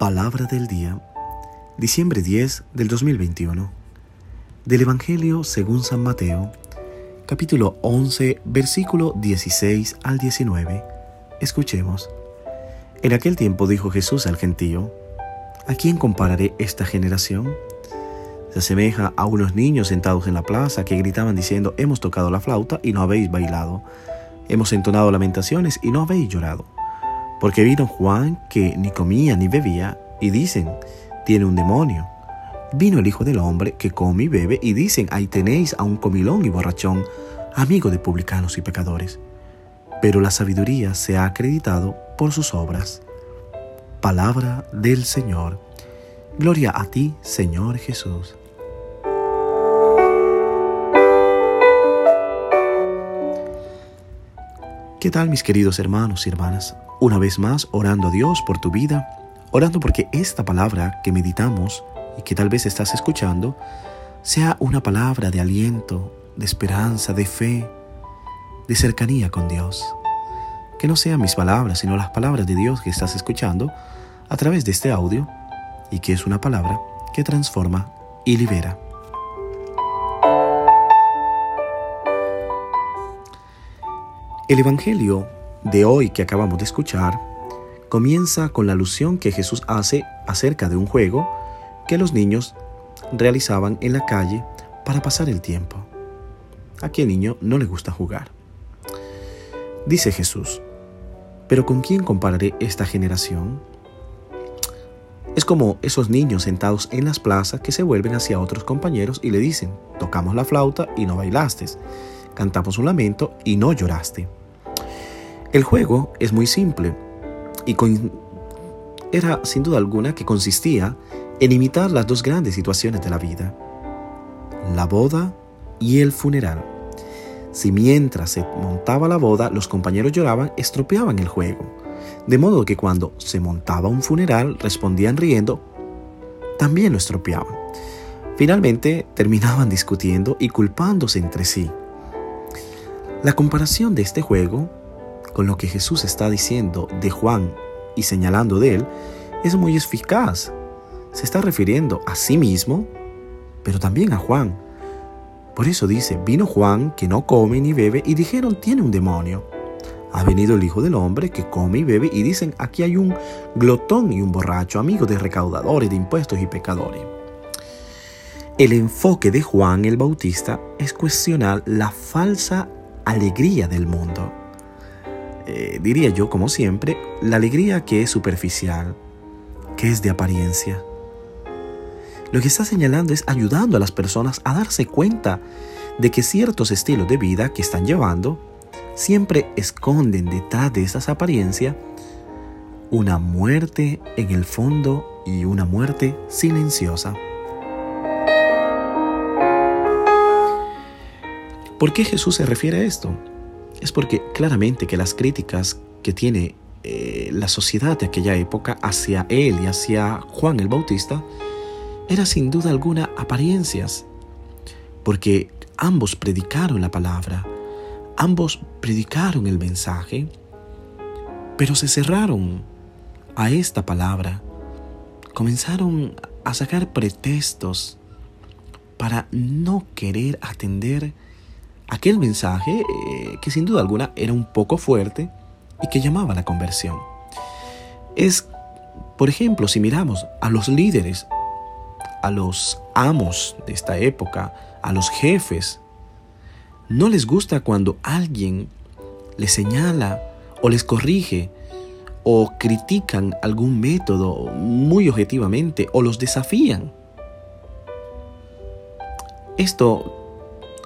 Palabra del día, diciembre 10 del 2021, del Evangelio según San Mateo, capítulo 11, versículo 16 al 19. Escuchemos. En aquel tiempo dijo Jesús al gentío, ¿a quién compararé esta generación? Se asemeja a unos niños sentados en la plaza que gritaban diciendo, hemos tocado la flauta y no habéis bailado, hemos entonado lamentaciones y no habéis llorado. Porque vino Juan que ni comía ni bebía y dicen, tiene un demonio. Vino el Hijo del Hombre que come y bebe y dicen, ahí tenéis a un comilón y borrachón, amigo de publicanos y pecadores. Pero la sabiduría se ha acreditado por sus obras. Palabra del Señor. Gloria a ti, Señor Jesús. ¿Qué tal mis queridos hermanos y hermanas? Una vez más, orando a Dios por tu vida, orando porque esta palabra que meditamos y que tal vez estás escuchando, sea una palabra de aliento, de esperanza, de fe, de cercanía con Dios. Que no sean mis palabras, sino las palabras de Dios que estás escuchando a través de este audio y que es una palabra que transforma y libera. El Evangelio de hoy que acabamos de escuchar comienza con la alusión que Jesús hace acerca de un juego que los niños realizaban en la calle para pasar el tiempo. ¿A qué niño no le gusta jugar? Dice Jesús, ¿pero con quién compararé esta generación? Es como esos niños sentados en las plazas que se vuelven hacia otros compañeros y le dicen, tocamos la flauta y no bailaste, cantamos un lamento y no lloraste. El juego es muy simple y era sin duda alguna que consistía en imitar las dos grandes situaciones de la vida, la boda y el funeral. Si mientras se montaba la boda los compañeros lloraban, estropeaban el juego, de modo que cuando se montaba un funeral respondían riendo, también lo estropeaban. Finalmente terminaban discutiendo y culpándose entre sí. La comparación de este juego con lo que Jesús está diciendo de Juan y señalando de él es muy eficaz. Se está refiriendo a sí mismo, pero también a Juan. Por eso dice, vino Juan que no come ni bebe y dijeron, tiene un demonio. Ha venido el Hijo del Hombre que come y bebe y dicen, aquí hay un glotón y un borracho, amigo de recaudadores de impuestos y pecadores. El enfoque de Juan el Bautista es cuestionar la falsa alegría del mundo. Eh, diría yo, como siempre, la alegría que es superficial, que es de apariencia. Lo que está señalando es ayudando a las personas a darse cuenta de que ciertos estilos de vida que están llevando siempre esconden detrás de esas apariencias una muerte en el fondo y una muerte silenciosa. ¿Por qué Jesús se refiere a esto? Es porque claramente que las críticas que tiene eh, la sociedad de aquella época hacia él y hacia Juan el Bautista era sin duda alguna apariencias, porque ambos predicaron la palabra, ambos predicaron el mensaje, pero se cerraron a esta palabra, comenzaron a sacar pretextos para no querer atender aquel mensaje eh, que sin duda alguna era un poco fuerte y que llamaba a la conversión. Es, por ejemplo, si miramos a los líderes, a los amos de esta época, a los jefes, no les gusta cuando alguien les señala o les corrige o critican algún método muy objetivamente o los desafían. Esto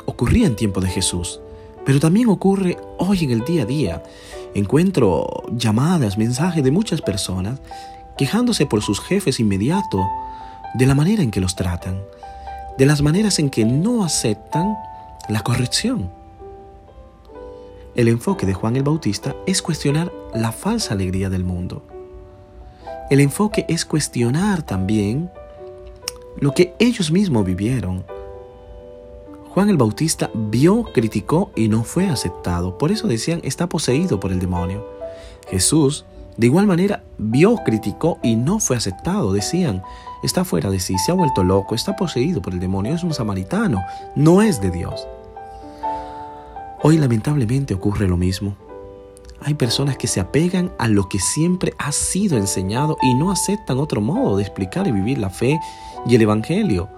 ocurría en tiempo de Jesús, pero también ocurre hoy en el día a día. Encuentro llamadas, mensajes de muchas personas quejándose por sus jefes inmediatos de la manera en que los tratan, de las maneras en que no aceptan la corrección. El enfoque de Juan el Bautista es cuestionar la falsa alegría del mundo. El enfoque es cuestionar también lo que ellos mismos vivieron, Juan el Bautista vio, criticó y no fue aceptado. Por eso decían, está poseído por el demonio. Jesús De igual manera, vio, criticó y no fue aceptado. Decían, está fuera de sí, se ha vuelto loco, está poseído por el demonio, es un samaritano, no es de Dios. Hoy lamentablemente ocurre lo mismo. Hay personas que se apegan a lo que siempre ha sido enseñado y no aceptan otro modo de explicar y vivir la fe y el Evangelio,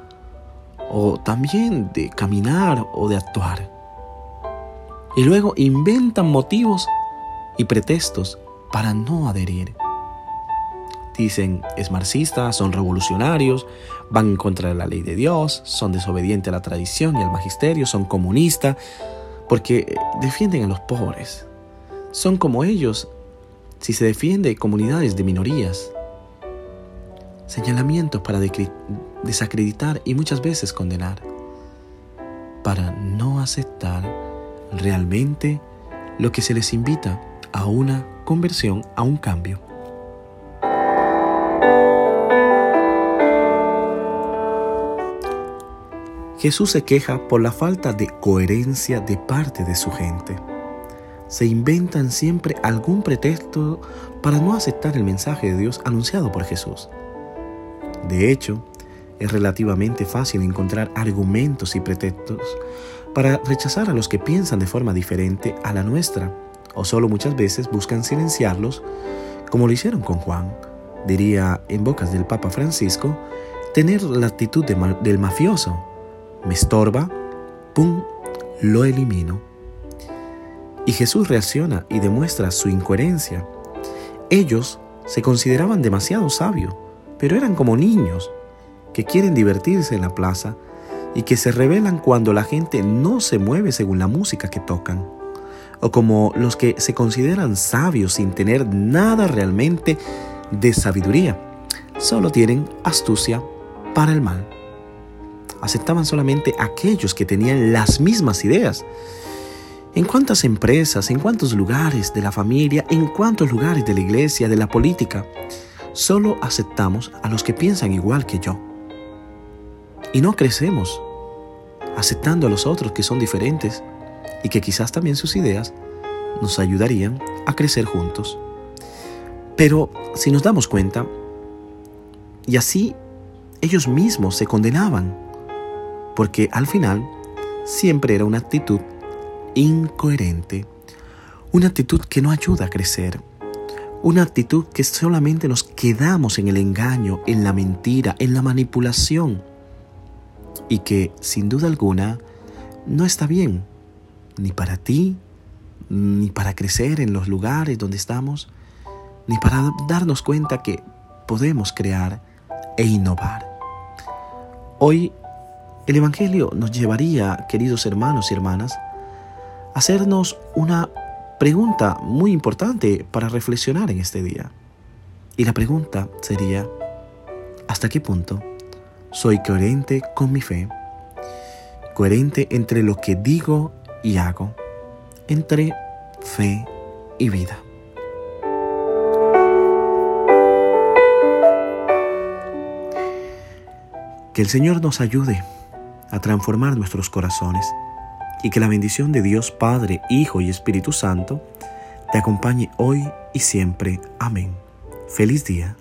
o también de caminar o de actuar. Y luego inventan motivos y pretextos para no adherir. Dicen, es marxista, son revolucionarios, van en contra de la ley de Dios, son desobedientes a la tradición y al magisterio, son comunistas, porque defienden a los pobres. Son como ellos si se defiende comunidades de minorías. Señalamientos para desacreditar y muchas veces condenar, para no aceptar realmente lo que se les invita a una conversión, a un cambio. Jesús se queja por la falta de coherencia de parte de su gente. Se inventan siempre algún pretexto para no aceptar el mensaje de Dios anunciado por Jesús. De hecho, es relativamente fácil encontrar argumentos y pretextos para rechazar a los que piensan de forma diferente a la nuestra o solo muchas veces buscan silenciarlos, como lo hicieron con Juan. Diría en bocas del Papa Francisco, tener la actitud del mafioso. Me estorba, ¡pum!, lo elimino. Y Jesús reacciona y demuestra su incoherencia. Ellos se consideraban demasiado sabios, pero eran como niños que quieren divertirse en la plaza y que se rebelan cuando la gente no se mueve según la música que tocan o como los que se consideran sabios sin tener nada realmente de sabiduría. Solo tienen astucia para el mal. Aceptaban solamente aquellos que tenían las mismas ideas. ¿En cuántas empresas, en cuántos lugares de la familia, en cuántos lugares de la iglesia, de la política, solo aceptamos a los que piensan igual que yo? Y no crecemos aceptando a los otros que son diferentes y que quizás también sus ideas nos ayudarían a crecer juntos. Pero si nos damos cuenta, y así ellos mismos se condenaban, porque al final siempre era una actitud incoherente, una actitud que no ayuda a crecer, una actitud que solamente nos quedamos en el engaño, en la mentira, en la manipulación, y que sin duda alguna no está bien ni para ti, ni para crecer en los lugares donde estamos, ni para darnos cuenta que podemos crear e innovar. Hoy el Evangelio nos llevaría, queridos hermanos y hermanas, a hacernos una pregunta muy importante para reflexionar en este día. Y la pregunta sería, ¿hasta qué punto soy coherente con mi fe? Coherente entre lo que digo y hago entre fe y vida. Que el Señor nos ayude a transformar nuestros corazones y que la bendición de Dios Padre, Hijo y Espíritu Santo te acompañe hoy y siempre. Amén. Feliz día.